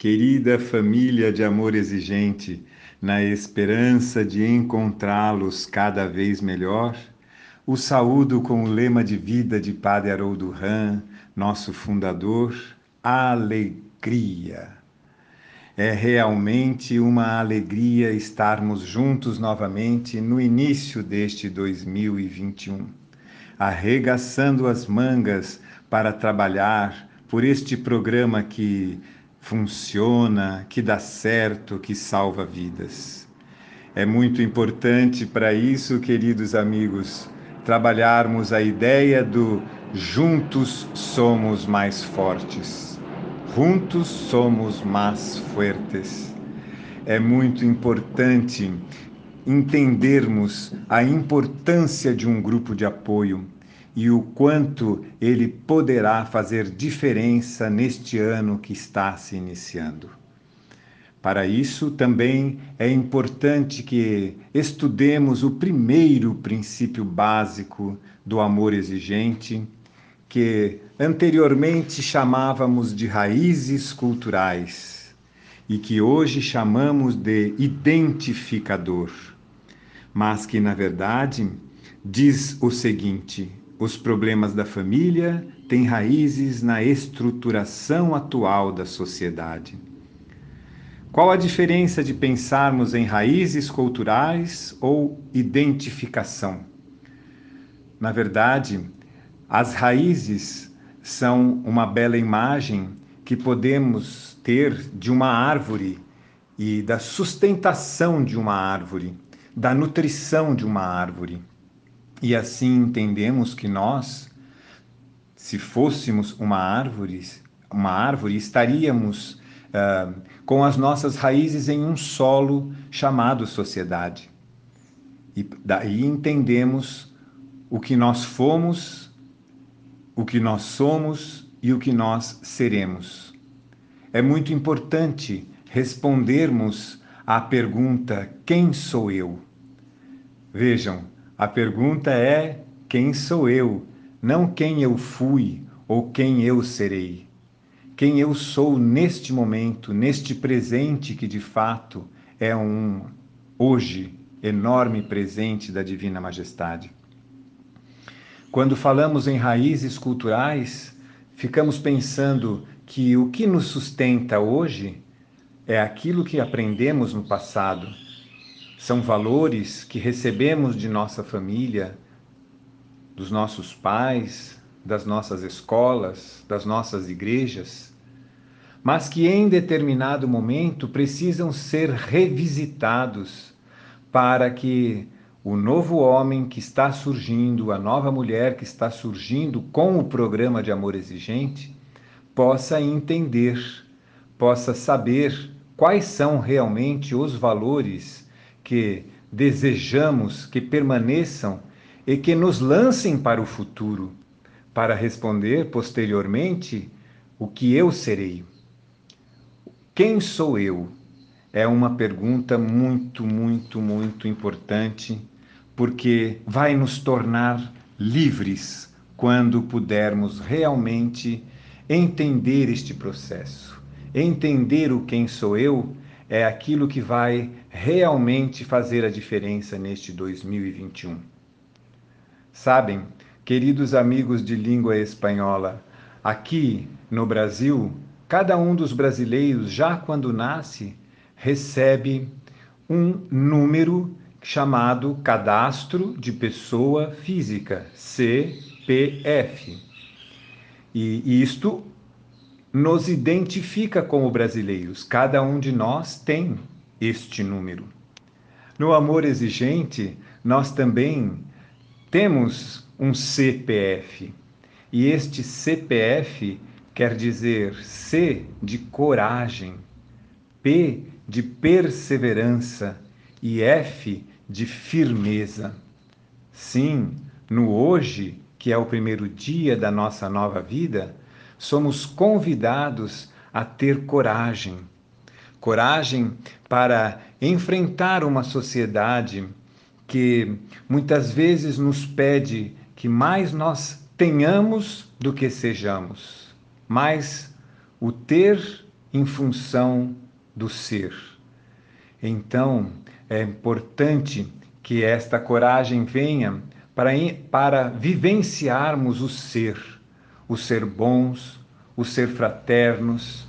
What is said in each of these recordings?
Querida família de amor exigente, na esperança de encontrá-los cada vez melhor, o saúdo com o lema de vida de Padre Haroldo Ram, nosso fundador, alegria. É realmente uma alegria estarmos juntos novamente no início deste 2021, arregaçando as mangas para trabalhar por este programa que funciona, que dá certo, que salva vidas. É muito importante para isso, queridos amigos, trabalharmos a ideia do juntos somos mais fortes. Juntos somos mais fuertes. É muito importante entendermos a importância de um grupo de apoio e o quanto ele poderá fazer diferença neste ano que está se iniciando. Para isso, também é importante que estudemos o primeiro princípio básico do amor exigente, que anteriormente chamávamos de raízes culturais e que hoje chamamos de identificador, mas que, na verdade, diz o seguinte: os problemas da família têm raízes na estruturação atual da sociedade. Qual a diferença de pensarmos em raízes culturais ou identificação? Na verdade, as raízes são uma bela imagem que podemos ter de uma árvore e da sustentação de uma árvore, da nutrição de uma árvore. E assim entendemos que nós, se fôssemos uma árvore, uma árvore, estaríamos uh, com as nossas raízes em um solo chamado sociedade. E daí entendemos o que nós fomos, o que nós somos e o que nós seremos. É muito importante respondermos à pergunta: quem sou eu? Vejam, a pergunta é: quem sou eu? Não quem eu fui ou quem eu serei. Quem eu sou neste momento, neste presente que de fato é um hoje enorme presente da Divina Majestade. Quando falamos em raízes culturais, ficamos pensando que o que nos sustenta hoje é aquilo que aprendemos no passado são valores que recebemos de nossa família, dos nossos pais, das nossas escolas, das nossas igrejas, mas que em determinado momento precisam ser revisitados para que o novo homem que está surgindo, a nova mulher que está surgindo com o programa de amor exigente, possa entender, possa saber quais são realmente os valores que desejamos que permaneçam e que nos lancem para o futuro, para responder posteriormente o que eu serei. Quem sou eu? É uma pergunta muito, muito, muito importante, porque vai nos tornar livres quando pudermos realmente entender este processo, entender o quem sou eu é aquilo que vai realmente fazer a diferença neste 2021. Sabem, queridos amigos de língua espanhola, aqui no Brasil, cada um dos brasileiros, já quando nasce, recebe um número chamado Cadastro de Pessoa Física, CPF. E isto nos identifica como brasileiros. Cada um de nós tem este número. No amor exigente, nós também temos um CPF. E este CPF quer dizer C de coragem, P de perseverança e F de firmeza. Sim, no hoje, que é o primeiro dia da nossa nova vida, somos convidados a ter coragem. Coragem para enfrentar uma sociedade que muitas vezes nos pede que mais nós tenhamos do que sejamos. Mas o ter em função do ser. Então, é importante que esta coragem venha para, para vivenciarmos o ser, o ser bons, o ser fraternos,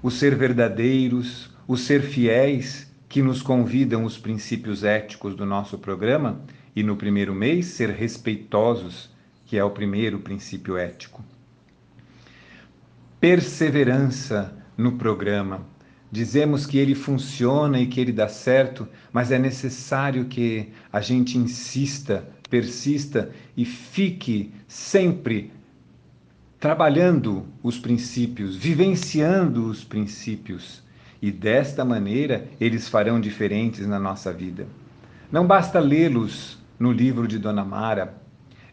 o ser verdadeiros, o ser fiéis que nos convidam os princípios éticos do nosso programa e no primeiro mês ser respeitosos, que é o primeiro princípio ético. Perseverança no programa. Dizemos que ele funciona e que ele dá certo, mas é necessário que a gente insista, persista e fique sempre trabalhando os princípios, vivenciando os princípios. E desta maneira eles farão diferentes na nossa vida. Não basta lê-los no livro de Dona Mara,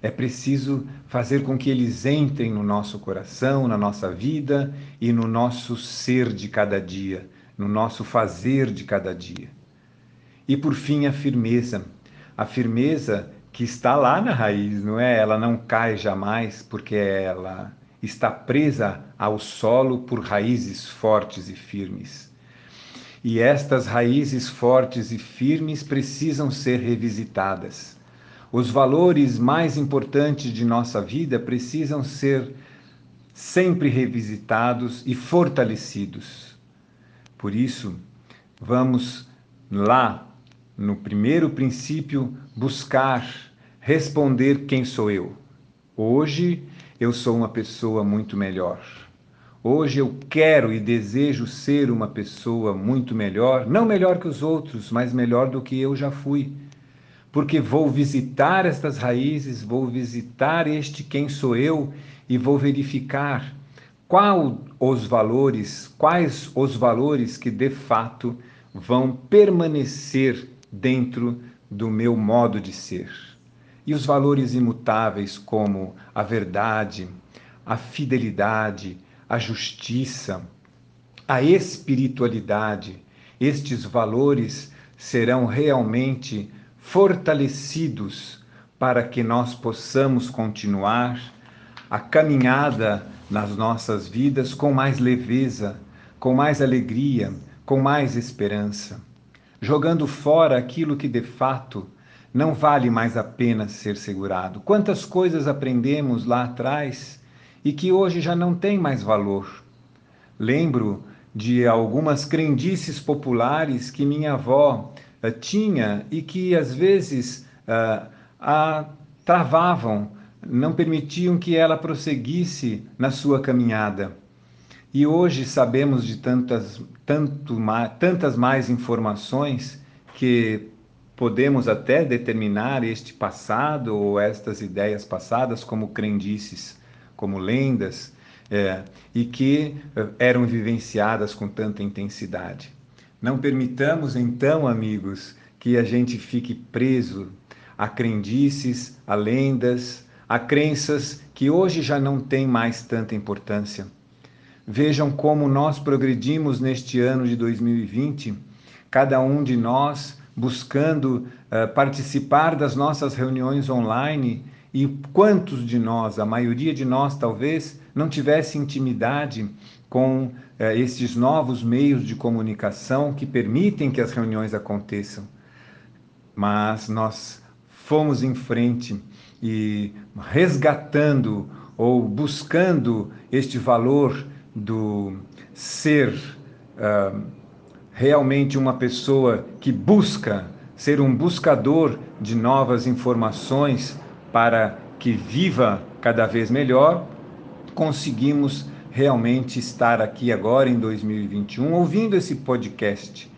é preciso fazer com que eles entrem no nosso coração, na nossa vida e no nosso ser de cada dia, no nosso fazer de cada dia. E por fim, a firmeza. A firmeza que está lá na raiz, não é? Ela não cai jamais porque ela está presa ao solo por raízes fortes e firmes. E estas raízes fortes e firmes precisam ser revisitadas. Os valores mais importantes de nossa vida precisam ser sempre revisitados e fortalecidos. Por isso, vamos lá, no primeiro princípio, buscar responder quem sou eu. Hoje eu sou uma pessoa muito melhor. Hoje eu quero e desejo ser uma pessoa muito melhor, não melhor que os outros, mas melhor do que eu já fui. Porque vou visitar estas raízes, vou visitar este quem sou eu e vou verificar qual os valores, quais os valores que de fato vão permanecer dentro do meu modo de ser e os valores imutáveis como a verdade, a fidelidade, a justiça, a espiritualidade, estes valores serão realmente fortalecidos para que nós possamos continuar a caminhada nas nossas vidas com mais leveza, com mais alegria, com mais esperança, jogando fora aquilo que de fato não vale mais a pena ser segurado. Quantas coisas aprendemos lá atrás e que hoje já não têm mais valor. Lembro de algumas crendices populares que minha avó uh, tinha e que às vezes uh, a travavam, não permitiam que ela prosseguisse na sua caminhada. E hoje sabemos de tantas, tanto, tantas mais informações que podemos até determinar este passado ou estas ideias passadas como crendices, como lendas, é, e que é, eram vivenciadas com tanta intensidade. Não permitamos, então, amigos, que a gente fique preso a crendices, a lendas, a crenças que hoje já não têm mais tanta importância. Vejam como nós progredimos neste ano de 2020, cada um de nós buscando uh, participar das nossas reuniões online e quantos de nós, a maioria de nós talvez, não tivesse intimidade com uh, esses novos meios de comunicação que permitem que as reuniões aconteçam. Mas nós fomos em frente e resgatando ou buscando este valor do ser. Uh, realmente uma pessoa que busca ser um buscador de novas informações para que viva cada vez melhor, conseguimos realmente estar aqui agora em 2021 ouvindo esse podcast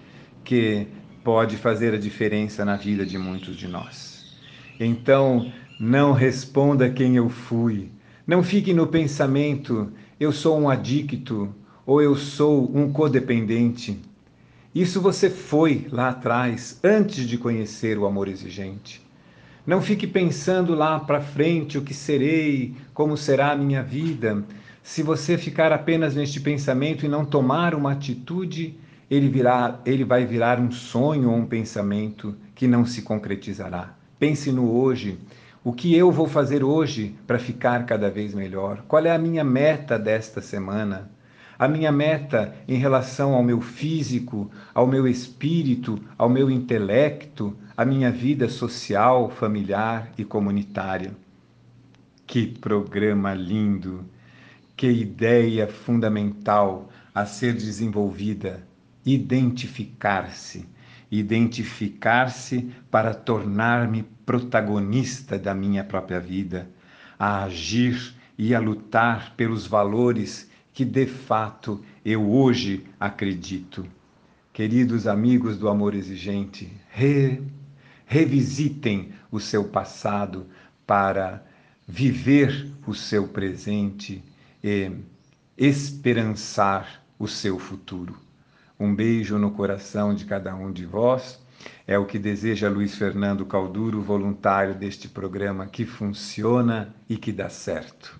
que pode fazer a diferença na vida de muitos de nós. Então, não responda quem eu fui. Não fique no pensamento eu sou um adicto ou eu sou um codependente isso você foi lá atrás, antes de conhecer o amor exigente. Não fique pensando lá para frente o que serei, como será a minha vida. Se você ficar apenas neste pensamento e não tomar uma atitude, ele, virá, ele vai virar um sonho ou um pensamento que não se concretizará. Pense no hoje. O que eu vou fazer hoje para ficar cada vez melhor? Qual é a minha meta desta semana? A minha meta em relação ao meu físico, ao meu espírito, ao meu intelecto, à minha vida social, familiar e comunitária. Que programa lindo! Que ideia fundamental a ser desenvolvida! Identificar-se. Identificar-se para tornar-me protagonista da minha própria vida, a agir e a lutar pelos valores que de fato eu hoje acredito. Queridos amigos do amor exigente, re, revisitem o seu passado para viver o seu presente e esperançar o seu futuro. Um beijo no coração de cada um de vós. É o que deseja Luiz Fernando Calduro, voluntário deste programa que funciona e que dá certo.